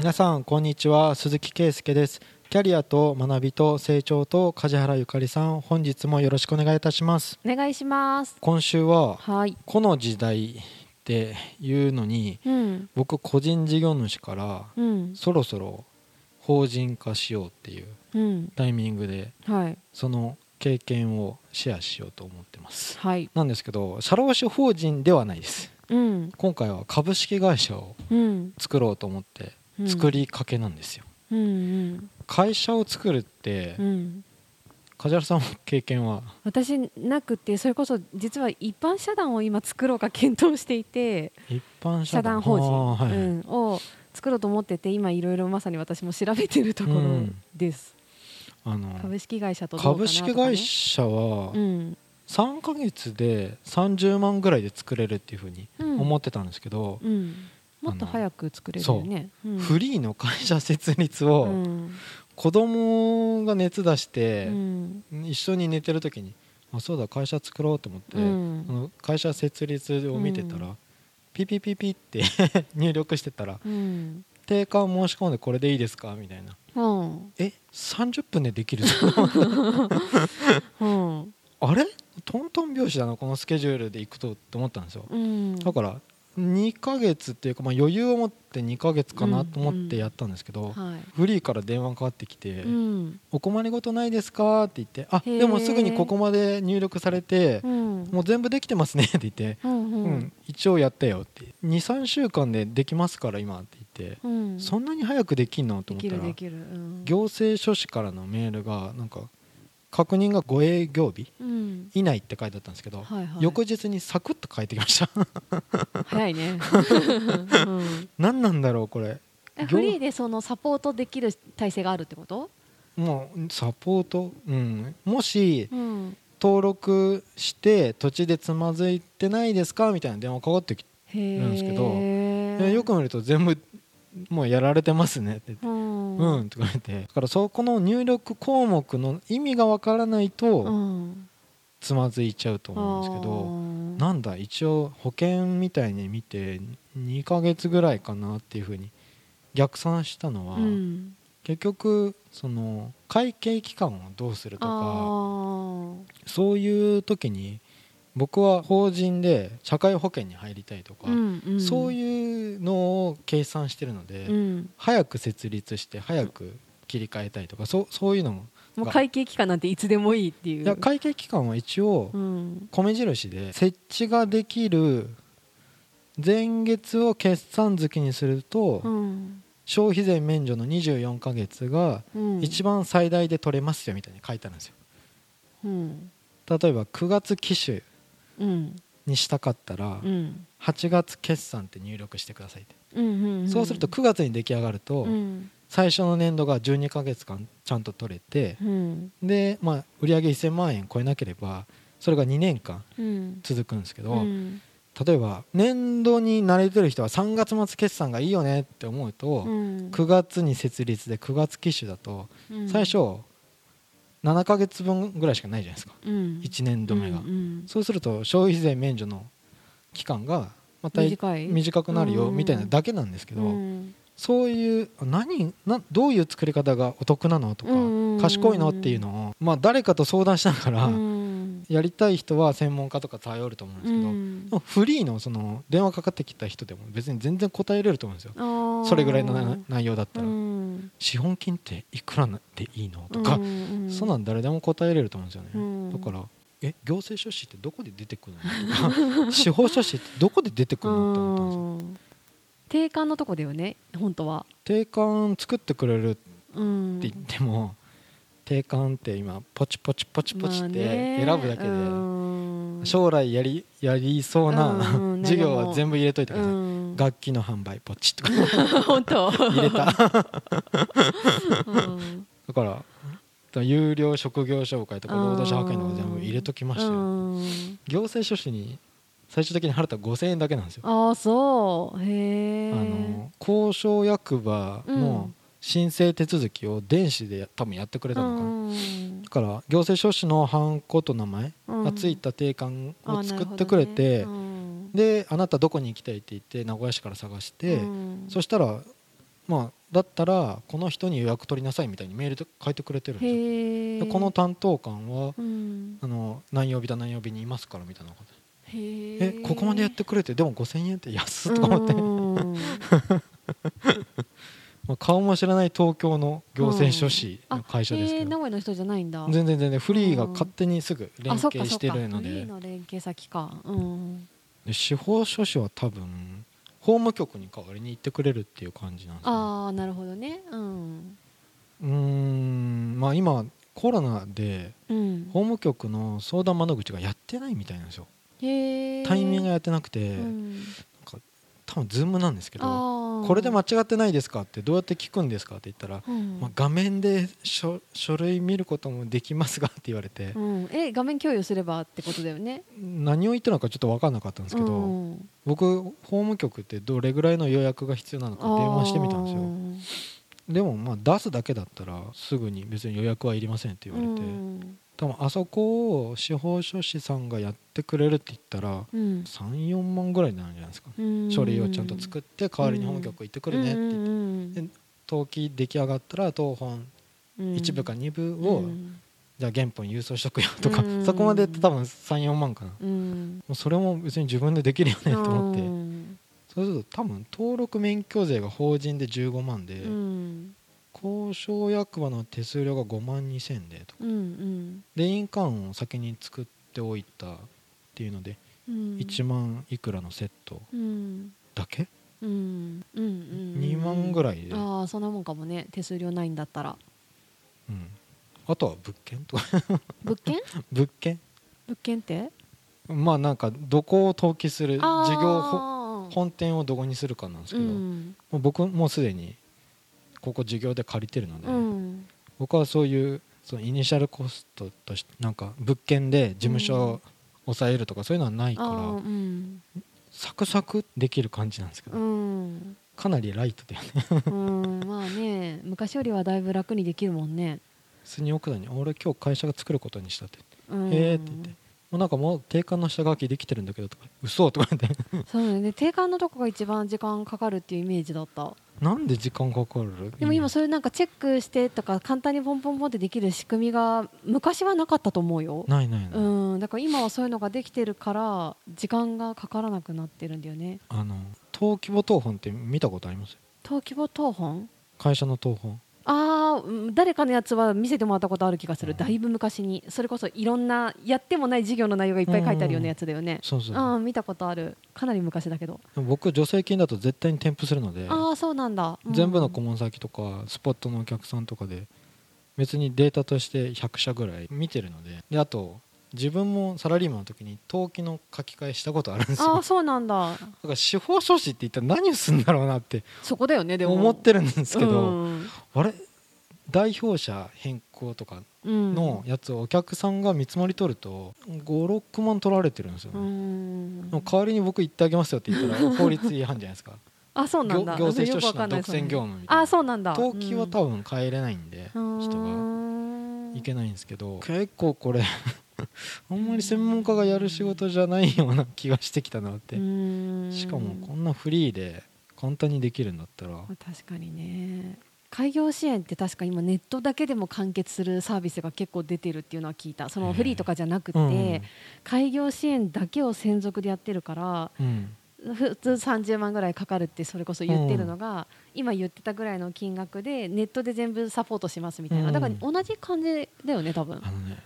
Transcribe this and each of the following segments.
皆さんこんにちは。鈴木圭介です。キャリアと学びと成長と梶原ゆかりさん本日もよろしくお願いいたします。お願いします。今週ははい。この時代っていうのにうん。僕個人事業主からうん。そろそろ法人化しようっていううん。タイミングではい。その経験をシェアしようと思ってます。はい。なんですけど社労士法人ではないです。うん。今回は株式会社をうん。作ろうと思ってうん作りかけなんですよ、うんうん。会社を作るってうん梶原さんも経験は？私なくてそれこそ実は一般社団を今作ろうか検討していて一般社社団法人、はいうん、を作ろうと思ってて今いろいろまさに私も調べてるところです、あの株式会社とね、株式会社はうん。3ヶ月で30万ぐらいで作れるっていうふうにうん。思ってたんですけど、うん、もっと早く作れるよね。う。ん。フリーの会社設立をうん。子供が熱出しうてん。一緒に寝てる時にあそうだ会社作ろうと思って、うん。あの会社設立を見てたら、うん。ピピピピって 入力してたらうん。定款申し込んでこれでいいですかみたいな。うん。え30分でできるぞ。うん。あれ？トントン拍子だなこのスケジュールで行くとって思ったんですよ。うん。だから2ヶ月っていうか、まあ、余裕を持って2ヶ月かなと思ってやったんですけど、はい。フリーから電話かかってきてうん「お困りごとないですか?」って言って「あでもすぐにここまで入力されてうんもう全部できてますね」って言って「うん一応やったよ」って「23週間でできますから今」って言ってうん。そんなに早くできんのとで思ったらきるできる。うん。行政書士からのメールがなんか確認が5営業日？うん。以内って書いてあったんですけど、はいはい。翌日にサクッと書いてきました。早いね。う ん何なんだろうこれ。えフリーでそのサポートできる体制があるってこと？もうサポート、うん、もしうん。登録して土地でつまずいてないですか？みたいな電話かかってきて、へなんですけどよく見ると全部もうやられてますねって言って。うんうん、とか言って。だからそこの入力項目の意味がわからないとうんつまずいちゃうと思うんですけど、どなんだ一応保険みたいに見て2ヶ月ぐらいかなっていうふうに逆算したのは、うん。結局その会計期間をどうするとかあそういう時に僕は法人で社会保険に入りたいとか、ーうんうん。そういうのを計算してるので、うん。早く設立して早く切り替えたいとかそうそういうのももう会計期間なんていつでもいいっていう。いや会計期間は一応うん。米印で設置ができる前月を決算月にすると、うん。消費税免除の24ヶ月がうん。一番最大で取れますよみたいに書いてあるんですよ。うん。例えば9月期首うんにしたかったらうん8月決算って入力してくださいって。うんうんんそうすると9月に出来上がるとうん最初の年度が12ヶ月間ちゃんと取れてうんでまあ売上1000万円超えなければそれが2年間うん続くんですけどうん例えば年度に慣れてる人は3月末決算がいいよねって思うとうん。9月に設立で9月期首だとうん最初7ヶ月分ぐらいしかないじゃないですか。うん。1年度目が。うんうんそうすると消費税免除の期間がまた短くなるようん。みたいなだけなんですけどうん。そういう何などういう作り方がお得なのとかうん。賢いのっていうのをまあ誰かと相談しながらうんやりたい人は専門家とか頼ると思うんですけどうん。フリーのその電話かかってきた人でも別に全然答えれると思うんですよ。それぐらいのな内容だったうらん。資本金っていくらでいいのとか。うんうん。そんなん誰でも答えれると思うんですよね、うん。だからえ行政書士ってどこで出てくるのとか。司法書士ってどこで出てくるのって思ったんですよ。うん。定款のとこだよね本当は。定款作ってくれるってうん言っても、定款って今ポチポチポチポチっまあてね。選ぶだけで、うん。将来やりやりそうな、うんうん 授業は全部入れといてください、うん。楽器の販売ポチとか。本当。入れた。うん。だから有料職業紹介とか労働者派遣とか全部入れときましたよ、うん。行政書士に最終的に払ったら5000円だけなんですよ。ああそう。へえあの交渉役場の申請手続きを電子でや多分やってくれたのかな、うん。だから行政書士のハンコと名前うん。がついた定款あを作ってくれて、なるほどね。うん。であなたどこに行きたいって言って名古屋市から探して、うん。そしたらまあだったらこの人に予約取りなさいみたいにメールで書いてくれてるんですよ。この担当官はうん。あの何曜日だ何曜日にいますからみたいなことへえここまでやってくれてでも5000円って安っとか思って、うん まあ、顔も知らない東京の行政書士の会社ですへけど、え名古屋の人じゃないんだ。全然全然フリーが勝手にすぐ連携してるのフリーでの連携先か。うん。で司法書士は多分法務局に代わりに行ってくれるっていう感じなんですね。ああなるほどね。うん。うーんまあ今コロナでうん。法務局の相談窓口がやってないみたいなんですよ。へえタイミングがやってなくて、うん。多分ズームなんですけどこれで間違ってないですかってどうやって聞くんですかって言ったら、うん。まあ、画面で書書類見ることもできますがって言われて、うん、え画面共有すればってことだよね。何を言ってるのかちょっと分かんなかったんですけど、うん。僕法務局ってどれぐらいの予約が必要なのか電話してみたんですよ。でもまあ出すだけだったらすぐに別に予約はいりませんってあ言われて、うん多分あそこを司法書士さんがやってくれるって言ったらうん。34万ぐらいになるんじゃないですか、うん。書類をちゃんと作って代わりに法務局行ってくるねって言って、登記出来上がったら当本うん。1部か2部を、うん。じゃあ原本郵送しとくよとか、うん。そこまでって多分34万かな。もうそれも別に自分でできるよねと思って、うん。そうすると多分登録免許税が法人で15万で、うん交渉役場の手数料が5万2000でとか。うんうん。で印鑑を先に作っておいたっていうので、うん。1万いくらのセットうん。だけ、うんうんうん2万ぐららいで、ああそんなもんかもね。手数料ないんだったら。うん、あとは物件とか。物件？物件。物件って？まあなんかどこを登記する事業ほ本店をどこにするかなんですけど、うん。もう僕もうすでにここ事業で借りてるので、うん。僕はそういうそのイニシャルコストとしてなんか物件で事務所を抑えるとかそういうのはないから、うん。サクサクできる感じなんですけど、うん。かなりライトでね。うんまあね昔よりはだいぶ楽にできるもんね。普通に奥田に「俺今日会社が作ることにした」ってうん。へえって言ってもうなんかもう定款の下書きできてるんだけどとか嘘とか言って。そうだね。定款のとこが一番時間かかるっていうイメージだった。なんで時間かかる？でも今それなんかチェックしてとか簡単にポンポンポンってできる仕組みが昔はなかったと思うよ。ないないない、うん。だから今はそういうのができてるから時間がかからなくなってるんだよね。あの登記簿謄本って見たことあります？登記簿謄本？会社の謄本あ誰かのやつは見せてもらったことある気がする。うん。だいぶ昔に。それこそいろんなやってもない事業の内容がいっぱい書いてあるようなやつだよね。そうそうああ見たことある。かなり昔だけど。僕助成金だと絶対に添付するので。ああそうなんだ、うん。全部の顧問先とかスポットのお客さんとかで別にデータとして100社ぐらい見てるので。であと自分もサラリーマンの時に登記の書き換えしたことあるんですよ。ああそうなんだ。だから司法書士って一体何をするんだろうなってそこだよねでも。思ってるんですけど、うん。あれ？代表者変更とかうんのやつをお客さんが見積もり取ると56万取られてるんですようね、代わりに僕行ってあげますよって言ったら法律違反じゃないですか。あそうなんだ。行行政書士の独占業務みたいな。あそうなんだ。登記は多分変えれないんで、うん。人が。うん。いけないんですけど結構これ あんまり専門家がやる仕事じゃないような気がしてきたなって。うん。しかもこんなフリーで簡単にできるんだったら。まあ確かにね。開業支援って確か今ネットだけでも完結するサービスが結構出てるっていうのは聞いた。そのフリーとかじゃなくて、うん。開業支援だけを専属でやってるからうん。普通30万ぐらいかかるってそれこそ言ってるのが、今言ってたぐらいの金額でネットで全部サポートしますみたいな、うん。だから同じ感じだよね多分。あのね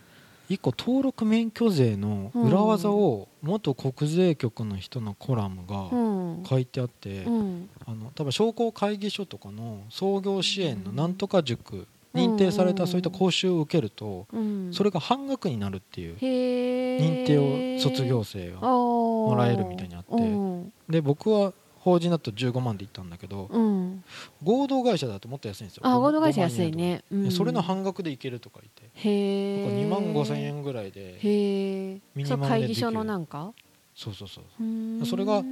一個登録免許税の裏技を元国税局の人のコラムうがん。書いてあって、うん。あの多分商工会議所とかの創業支援のなんとか塾認定されたそういった講習を受けるとうん。それが半額になるっていう認定を卒業生がももらえるみたいにあって。うん。で僕は法人だと15万で行ったんだけどうん、合同会社だともっと安いんですよ。あご合同会社安い5万円とかね、うん。でそれの半額で行けるとか言って。へえなんか2万5千円ぐらいでへえ会議所のなんか？そうそうそうそれが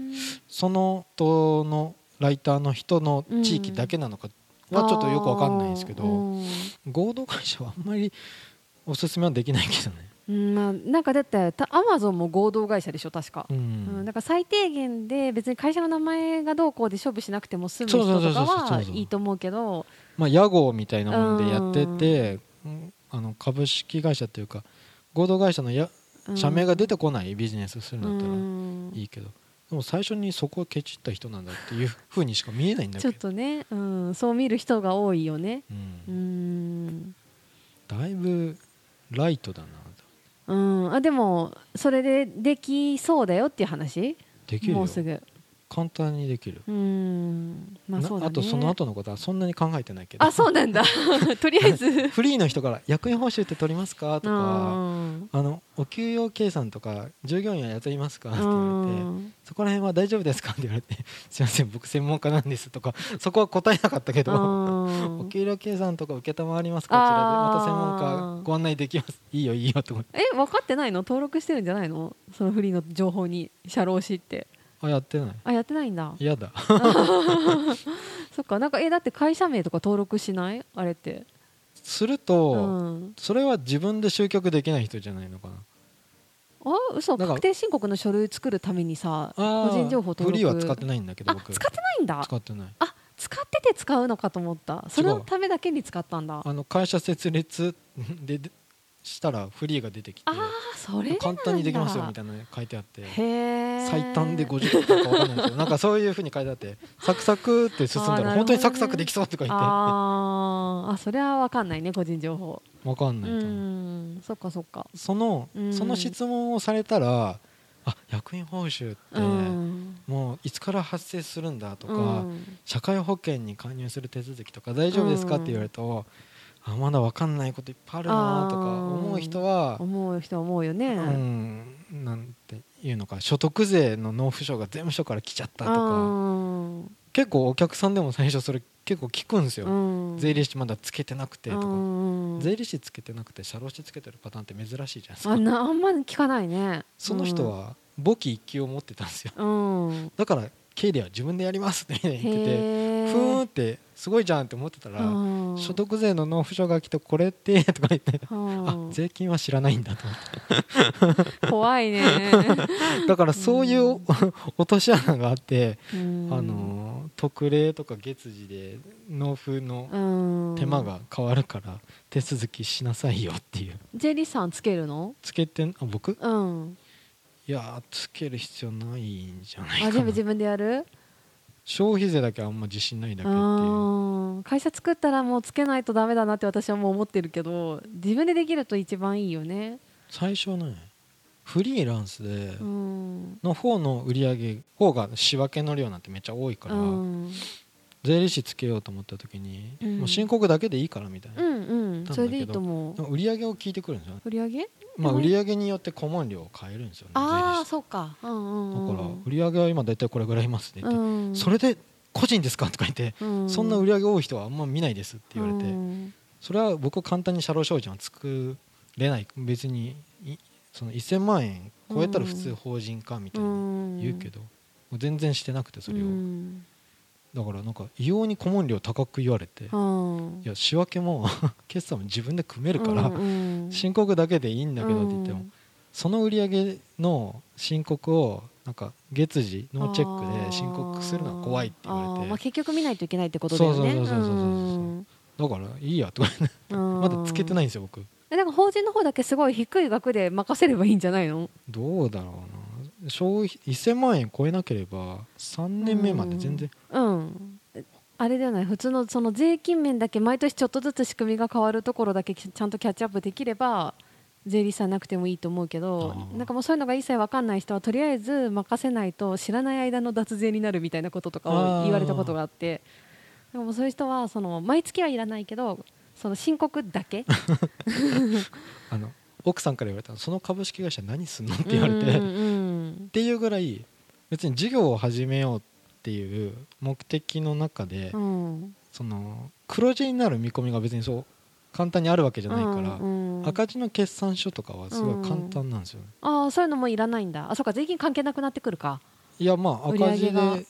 その人のライターの人の地域だけなのかはちょっとよくわかんないんですけど、合同会社はあんまりおすすめはできないけどね、うんまあ、なんかだってアマゾンも合同会社でしょ確か。う、うんうん、だから最低限で別に会社の名前がどうこうで勝負しなくても済む人とかはいいと思うけど。まあ、屋号みたいなものでやってて、うんあの株式会社っていうか合同会社のやうん。社名が出てこないビジネスするんだったらうん。いいけど、でも最初にそこをケチった人なんだっていうふうにしか見えないんだちょけど、っとね、うん、そう見る人が多いよね。う、うんん、だいぶライトだなうん、あでもそれでできそうだよっていう話？できるよ。もうすぐ。簡単にできる、うん。まあそうだ、ね、なとその後のことはそんなに考えてないけど。あそうなんだ。とりあえず。フリーの人から「役員報酬って取りますか?」とかうん「あのお給与計算とか従業員は雇いますか?」って言うわれてん「そこら辺は大丈夫ですか?」って言われて「すいません僕専門家なんです」とかそこは答えなかったけど。うん。お給料計算とか承りますこちらでまた専門家ご案内できます。いいよいいよと思って。え分かってないの？登録してるんじゃないの？そのフリーの情報に社労士って。あやってない。あやってないんだ。嫌だ。そっかなんかえだって会社名とか登録しない？あれって。するうと、ん。それは自分で集客できない人じゃないのかな。あ嘘。確定申告の書類作るためにさ個人情報登録。フリーは使ってないんだけどあ僕使ってないんだ。使ってない。あ使ってて使うのかと思った。そのためだけに使ったんだ。ああの会社設立ででしたらフリーが出てきてあーそれ簡単にできますよみたいなの書いてあって最短で50分か分かんないけどなんかそういうふうに書いてあってサクサクって進んだら本当にサクサクできそうって書いて。あーあそれは分かんないね個人情報。分かんうないと思う、んそっかそっか。そのうん。その質問をされたらあ役員報酬ってうん。もういつから発生するんだとか、うん。社会保険に加入する手続きとか大丈夫ですかって言われると、あまだ分かんないこといっぱいあるなとか思う人は思う人は思うよね、うんなんていうのか所得税の納付書が税務署から来ちゃったとかうん結構お客さんでも最初それ結構聞くんですよ、うん。税理士まだつけてなくてとか、うん税理士つけてなくて社労士つけてるパターンって珍しいじゃないですあかなあんま聞かないね。その人は簿記一級を持ってたんですよ。だから経理は自分でやりますって言っててへふーんってすごいじゃんって思ってたら、うん。所得税の納付書が来てこれってとか言って、うんあ税金は知らないんだと思って。怖いね、だからそういう落とし穴があって、うん。あの特例とか月次で納付のうん。手間が変わるから手続きしなさいよっていう。税理士さんつけるの？つけてん？あ僕？うんいやーつける必要ないんじゃないかな。あ全部自分でやる？消費税だけあんま自信ないだけっていう。うん会社作ったらもうつけないとダメだなって私はもう思ってるけど自分でできると一番いいよね。最初ねフリーランスでうん。の方の売り上げ方が仕分けの量なんてめっちゃ多いから、うん税理士つけようと思った時に、うん。もう申告だけでいいからみたいな、うんうん。それでいいと思う。売り上げを聞いてくるんですよ、売り上げ？まあ、うん売り上げによって顧問料を変えるんですよねああそうか。うんうんうん。だから売り上げは今大体これぐらいいますねって、うん。それで個人ですかとか言って、うん。そんな売り上げ多い人はあんま見ないですって言われて、うん。それは僕は簡単に社労士法人は作れない。別にいその1000万円超えたら普通法人化みたいに言うけど、全然してなくてそれを、うんだからなんか異様に顧問料高く言われて、うん。いや仕分けも 決算も自分で組めるから、申告だけでいいんだけどって言っても、うん。その売り上げの申告をなんか月次ノーチェックで申告するのは怖いって言われて。まあ、結局見ないといけないってことだよね。だからいいやとか言って。まだつけてないいんですよ僕。えなんか法人の方だけすごい低い額で任せればいいんじゃないの？どうだろうな。消費1000万円超えなければ3年目まで全然うんあれではない普通のその税金面だけ毎年ちょっとずつ仕組みが変わるところだけちゃんとキャッチアップできれば税理士さんなくてもいいと思うけどなんかもうそういうのが一切わかんない人はとりあえず任せないと知らない間の脱税になるみたいなこととかを言われたことがあって。でもそういう人はその毎月はいらないけどその申告だけ？あの奥さんから言われたのその株式会社何すんの？って言われて、うんっうん。ていうぐらい別に事業を始めようっていう目的の中で、うん。その黒字になる見込みが別にそう簡単にあるわけじゃないから、うんうん赤字の決算書とかはすごい簡単なんですよね、ああそういうのもいらないんだ。あそうか税金関係なくなってくるか。いやまあ赤字で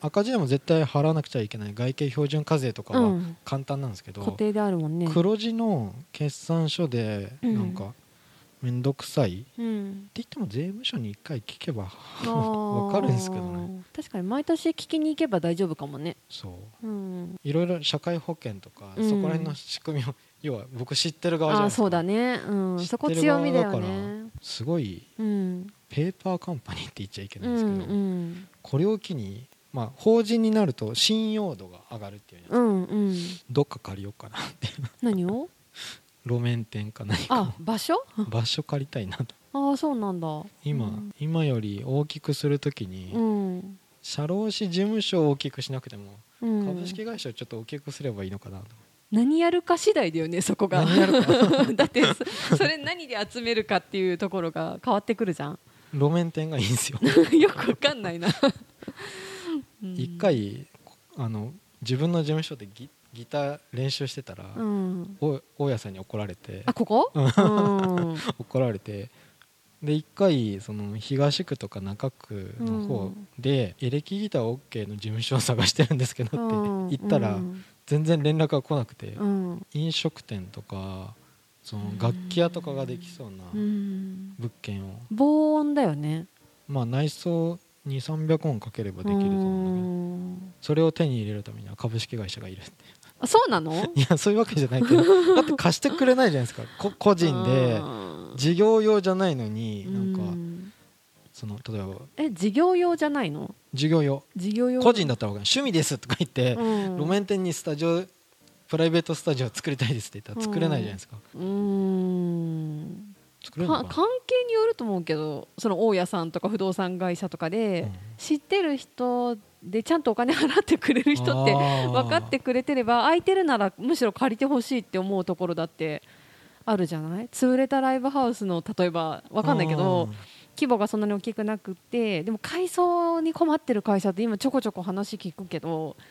赤字でも絶対払わなくちゃいけない外形標準課税とかはうん。簡単なんですけど、固定であるもんね。黒字の決算書でうん。なんか面倒くさい？ってうん言っても税務署に1回聞けばわ わかるんですけどね。確かに毎年聞きに行けば大丈夫かもね。そう。うん。いろいろ社会保険とか、うん。そこら辺の仕組みを要は僕知ってる側じゃないですか。そうだね。うん。そこ強みだよね。すごいうん。ペーパーカンパニーって言っちゃいけうないんですけど、んうん。これを機に、まあ、法人になると信用度が上がるっていううんうん。どっか借りようかなって何を？路面店か何かあ場所？場所借りたいなと。ああそうなんだ。今、うん。今より大きくするときに、うん。社労士事務所を大きくしなくても、うん。株式会社をちょっと大きくすればいいのかなと。何やるか次第だよねそこが。だってそそれ何で集めるかっていうところが変わってくるじゃん。路面店がいいんですよ。よくわかんないな。うん。一回あの自分の事務所でギギター練習してたら、うん。お大家さんに怒られて。あここ？うん。怒られて。で一回その東区とか中区の方で、エレキギター OK の事務所を探してるんですけどって言ったらうん。全然連絡が来なくて、うん。飲食店とかその楽器屋とかができそうなうん。物件を、防音だよね。まあ内装に300万かければできると思うんだけどうん。それを手に入れるためには株式会社がいるってあそうなの？いやそういうわけじゃないけど だって貸してくれないじゃないですか。こ個人でうん事業用じゃないのになんかうんその例えばえ事業用じゃないの？事業用。事業用。個人だったら趣味ですとか言って、うん。路面店にスタジオプライベートスタジオ作りたいですって言ったら作れないじゃないですか、うーん関係によると思うけどその大家さんとか不動産会社とかで、うん。知ってる人でちゃんとお金払ってくれる人って分かってくれてれば空いてるならむしろ借りてほしいって思うところだってあるじゃない？潰れたライブハウスの例えば分かんないけど規模がそんなに大きくなくってでも改装に困ってる会社って今ちょこちょこ話聞くけどうん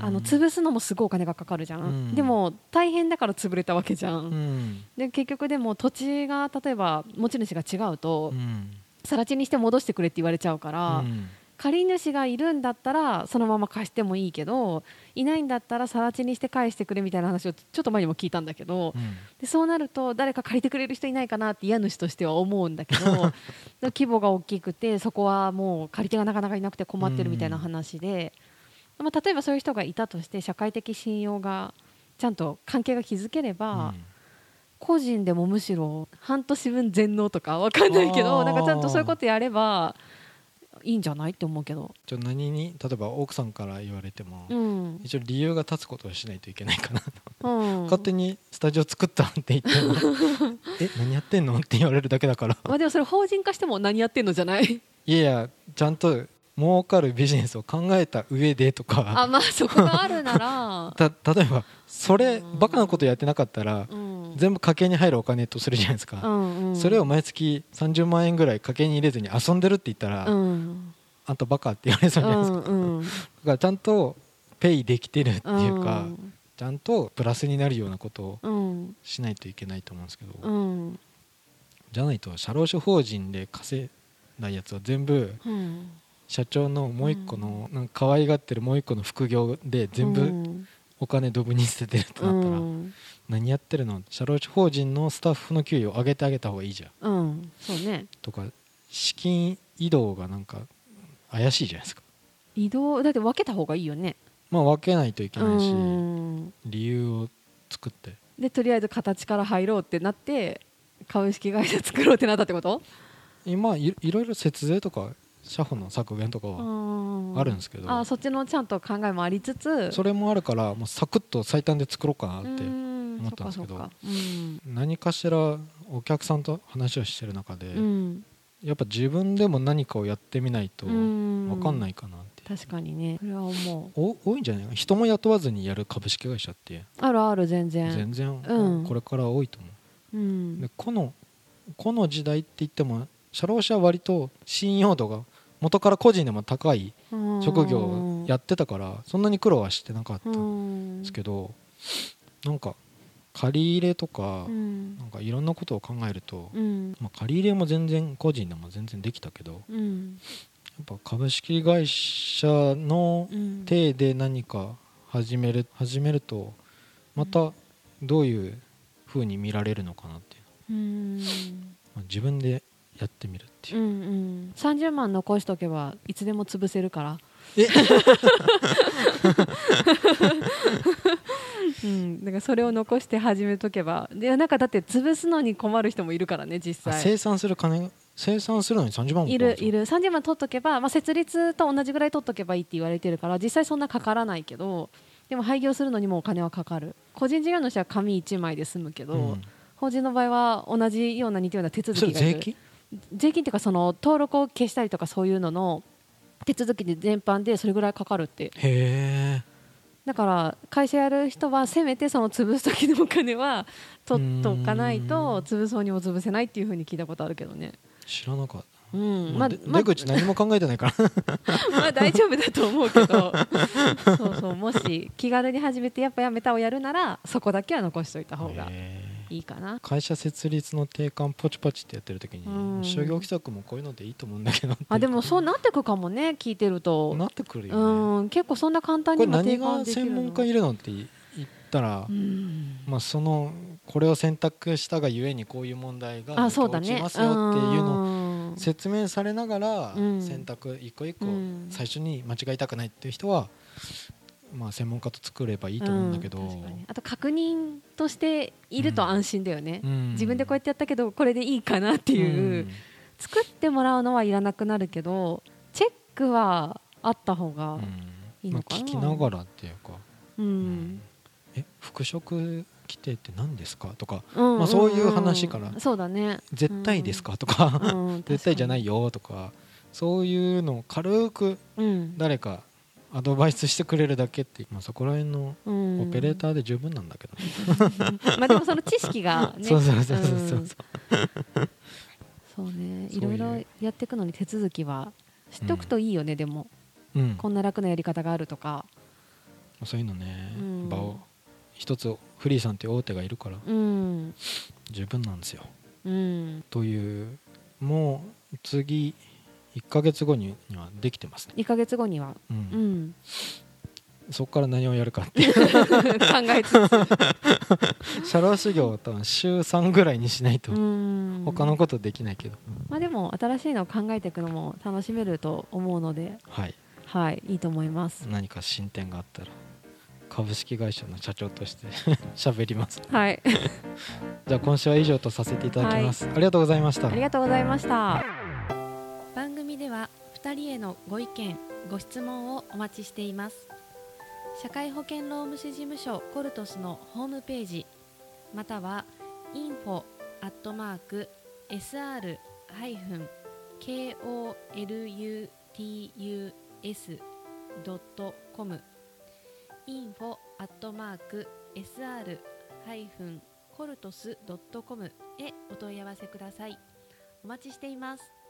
あの潰すのもすごいお金がかかるじゃん、うん。でも大変だから潰れたわけじゃん、うん。で結局でも土地が例えば持ち主が違うとうん。更地にして戻してくれって言われちゃうから、うん。借り主がいるんだったらそのまま貸してもいいけどいないんだったら更地にして返してくれみたいな話をちょっと前にも聞いたんだけど、うん。でそうなると誰か借りてくれる人いないかなって家主としては思うんだけど 規模が大きくてそこはもう借り手がなかなかいなくて困ってるみたいな話で、まあ、例えばそういう人がいたとして社会的信用がちゃんと関係が築ければ、個人でもむしろ半年分全納とかわかんないけどなんかちゃんとそういうことやればいいんじゃないって思うけど、ちょ何に例えば奥さんから言われても、うん。一応理由が立つことをしないといけないかな。と、うん、勝手にスタジオ作ったって言っても え何やってんの？って言われるだけだから。まあでもそれ法人化しても何やってんのじゃない？いやいやちゃんと儲かるビジネスを考えた上でとか。あまあそこがあるなら、た例えばそれうん。バカなことやってなかったらうん、全部家計に入るお金とするじゃないですか、うんうん、それを毎月30万円ぐらい家計に入れずに遊んでるって言ったら、うん。あんたバカって言われそうじゃないですか、うんうん。だからちゃんとペイできてるっていうか、うん。ちゃんとプラスになるようなことをうん。しないといけないと思うんですけど、うん。じゃないと社労士法人で稼いだやつは全部うん社長のもう一個の、なんか可愛がってるもう一個の副業で全う部ん。お金ドブに捨ててるってなったら、うん。何やってるの？社労士法人のスタッフの給与を上げてあげた方がいいじゃん。うん。そうね。とか資金移動がなんか怪しいじゃないですか。移動だって分けた方がいいよね。まあ分けないといけないし、うん。理由を作って。でとりあえず形から入ろうってなって株式会社作ろうってなったってこと？今いいろいろ節税とか社保の削減とかはああるんですけど、あそっちのちゃんと考えもありつつ。それもあるからもうサクッと最短で作ろうかなって思思ったんですけど何かしらお客さんと話をしてる中で、うん。やっぱ自分でも何かをやってみないとうん。分かんないかなって、確かにね。それは思う。お多いんじゃない？か人も雇わずにやる株式会社って。あるある全然。全然うん。これから多いと思う、うん。でこのこの時代って言っても社労士は割と信用度が元から個人でも高い職業をやってたからそんなに苦労はしてなかったんんですけどなんか借り入れとかうん。なんかいろんなことを考えると、うん。まあ、借り入れも全然個人でも全然できたけどうん。やっぱ株式会社のうん。体で何か始める始めるとまたどういう風に見られるのかなっていう。自分でやってみるっていう。う、んうん。30万残しとけばいつでも潰せるから。え？うん、だからそれを残して始めとけば。でなんかだって潰すのに困る人もいるからね実際。あ生産する金？生産するのに30万もいるいる。30万取っとけば、まあ、設立と同じぐらい取っとけばいいって言われてるから実際そんなかからないけどでも廃業するのにもお金はかかる。個人事業主は紙1枚で済むけど、うん。法人の場合は同じような似たような手続そきがいる。れ税金？税金っていうかその登録を消したりとかそういうのの手続きで全般でそれぐらいかかるってだから会社やる人はせめてその潰す時のお金は取っとかないと潰そうにも潰せないっていうふうに聞いたことあるけどね。知らなかった。うん、ま出口何も考えてないから。まあ大丈夫だと思うけど。そうそう。もし気軽に始めてやっぱやめたをやるならそこだけは残しておいた方が。へーいいかな。会社設立の定款ポチポチってやってる時に、うん。商業規則もこういうのでいいと思うんだけどあでもそうなってくかもね聞いてると。なってくるよね、うん結構そんな簡単にも定できるの専門家いるのって言ったら、うん。まあ、そのこれを選択したがゆえにこういう問題が起きますよっていうのをの説明されながらうん。選択一個一個うん。最初に間違いたくないっていう人は、まあ、専門家と作ればいいと思うんだけど、うんあと確認としていると安心だよね、うん。自分でこうやってやったけどこれでいいかなっていう、ん。作ってもらうのはいらなくなるけどチェックはあった方がうん。いいのかな。まあ、聞きながらっていうか、うん、え服飾規定って何ですか？とかうんまあそういう話から。そうだね。絶対ですか？とか、うん。絶対じゃないよ。とか。そういうのを軽くうん。誰かアドバイスしてくれるだけって、まあ、そこら辺のうん。オペレーターで十分なんだけどね、まあでもその知識がねそうそうそうそうそう、うん。そうね。いろいろやっていくのに手続きは知っておくといいよね、でも。うん、こんな楽なやり方があるとか。そういうのね、うん。場を一つフリーさんっていう大手がいるから。うん。十分なんですよ。うん。というもう次1ヶ月後にはできてますね、2ヶ月後には。うん。うん。そこから何をやるかって 考えつつ。社労修行を多分週3ぐらいにしないとうん。他のことできないけど、まあでも新しいのを考えていくのも楽しめると思うので。はい。はい。いいと思います。何か進展があったら株式会社の社長として喋ります。はい。じゃあ今週は以上とさせていただきます、ありがとうございました。ありがとうございました。番組では2人へのご意見ご質問をお待ちしています社会保険労務士事務所コルトスのホームページまたは info アットマーク sr ハイフン kolutus ドットコム info アットマーク sr ハイフンコルトスドットコムへお問い合わせください。お待ちしています。